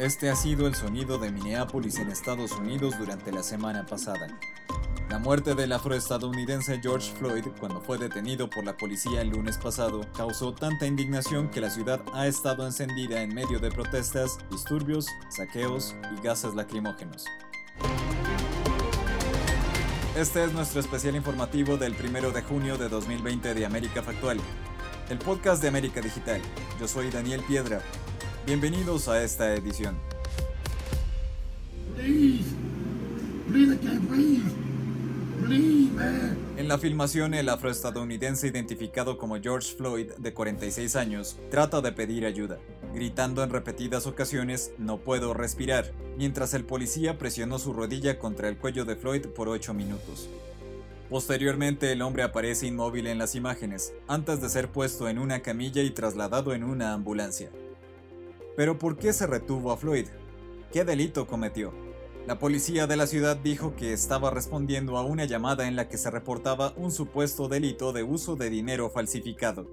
Este ha sido el sonido de Minneapolis en Estados Unidos durante la semana pasada. La muerte del afroestadounidense George Floyd cuando fue detenido por la policía el lunes pasado causó tanta indignación que la ciudad ha estado encendida en medio de protestas, disturbios, saqueos y gases lacrimógenos. Este es nuestro especial informativo del 1 de junio de 2020 de América Factual, el podcast de América Digital. Yo soy Daniel Piedra Bienvenidos a esta edición. En la filmación, el afroestadounidense identificado como George Floyd, de 46 años, trata de pedir ayuda, gritando en repetidas ocasiones no puedo respirar, mientras el policía presionó su rodilla contra el cuello de Floyd por 8 minutos. Posteriormente el hombre aparece inmóvil en las imágenes, antes de ser puesto en una camilla y trasladado en una ambulancia. Pero ¿por qué se retuvo a Floyd? ¿Qué delito cometió? La policía de la ciudad dijo que estaba respondiendo a una llamada en la que se reportaba un supuesto delito de uso de dinero falsificado.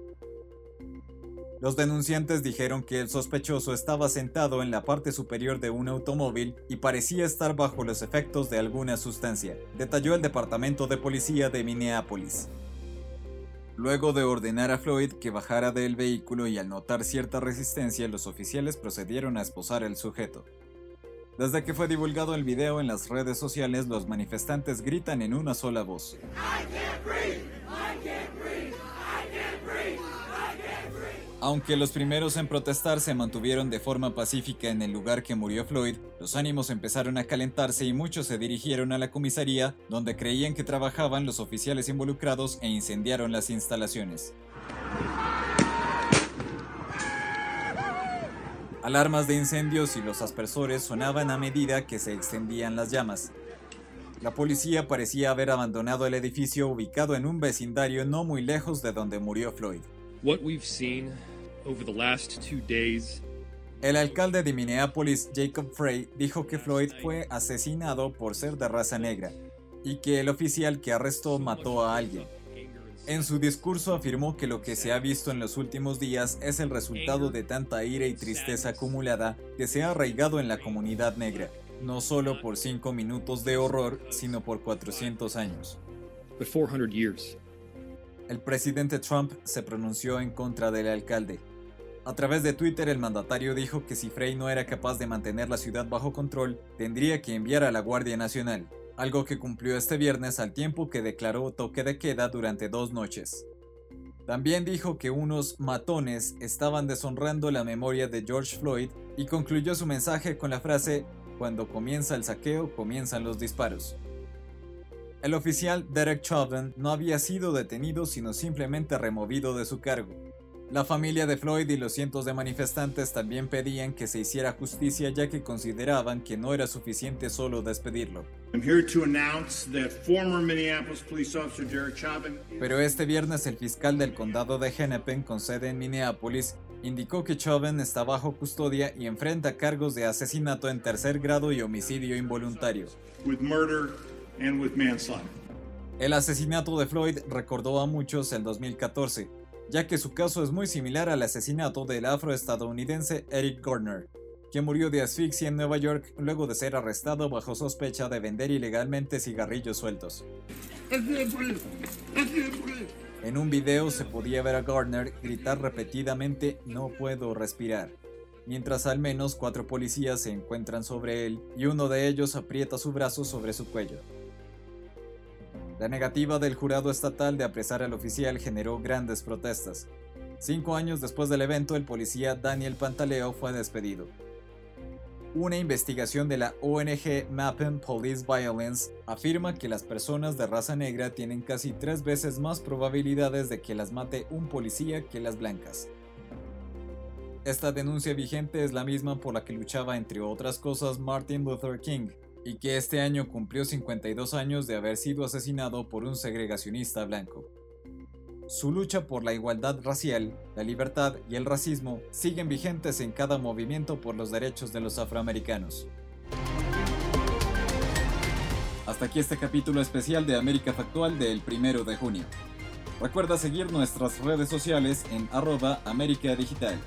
Los denunciantes dijeron que el sospechoso estaba sentado en la parte superior de un automóvil y parecía estar bajo los efectos de alguna sustancia, detalló el Departamento de Policía de Minneapolis. Luego de ordenar a Floyd que bajara del vehículo y al notar cierta resistencia, los oficiales procedieron a esposar al sujeto. Desde que fue divulgado el video en las redes sociales, los manifestantes gritan en una sola voz. Aunque los primeros en protestar se mantuvieron de forma pacífica en el lugar que murió Floyd, los ánimos empezaron a calentarse y muchos se dirigieron a la comisaría, donde creían que trabajaban los oficiales involucrados e incendiaron las instalaciones. Alarmas de incendios y los aspersores sonaban a medida que se extendían las llamas. La policía parecía haber abandonado el edificio ubicado en un vecindario no muy lejos de donde murió Floyd. El alcalde de Minneapolis, Jacob Frey, dijo que Floyd fue asesinado por ser de raza negra y que el oficial que arrestó mató a alguien. En su discurso afirmó que lo que se ha visto en los últimos días es el resultado de tanta ira y tristeza acumulada que se ha arraigado en la comunidad negra, no solo por cinco minutos de horror, sino por 400 años. El presidente Trump se pronunció en contra del alcalde. A través de Twitter el mandatario dijo que si Frey no era capaz de mantener la ciudad bajo control, tendría que enviar a la Guardia Nacional, algo que cumplió este viernes al tiempo que declaró toque de queda durante dos noches. También dijo que unos matones estaban deshonrando la memoria de George Floyd y concluyó su mensaje con la frase, cuando comienza el saqueo, comienzan los disparos. El oficial Derek Chauvin no había sido detenido sino simplemente removido de su cargo. La familia de Floyd y los cientos de manifestantes también pedían que se hiciera justicia ya que consideraban que no era suficiente solo despedirlo. Pero este viernes el fiscal del condado de Hennepin con sede en Minneapolis indicó que Chauvin está bajo custodia y enfrenta cargos de asesinato en tercer grado y homicidio involuntario. El asesinato de Floyd recordó a muchos el 2014, ya que su caso es muy similar al asesinato del afroestadounidense Eric Garner, que murió de asfixia en Nueva York luego de ser arrestado bajo sospecha de vender ilegalmente cigarrillos sueltos. En un video se podía ver a Garner gritar repetidamente no puedo respirar, mientras al menos cuatro policías se encuentran sobre él y uno de ellos aprieta su brazo sobre su cuello. La negativa del jurado estatal de apresar al oficial generó grandes protestas. Cinco años después del evento, el policía Daniel Pantaleo fue despedido. Una investigación de la ONG Mapping Police Violence afirma que las personas de raza negra tienen casi tres veces más probabilidades de que las mate un policía que las blancas. Esta denuncia vigente es la misma por la que luchaba entre otras cosas Martin Luther King, y que este año cumplió 52 años de haber sido asesinado por un segregacionista blanco. Su lucha por la igualdad racial, la libertad y el racismo siguen vigentes en cada movimiento por los derechos de los afroamericanos. Hasta aquí este capítulo especial de América Factual del 1 de junio. Recuerda seguir nuestras redes sociales en arroba América Digital.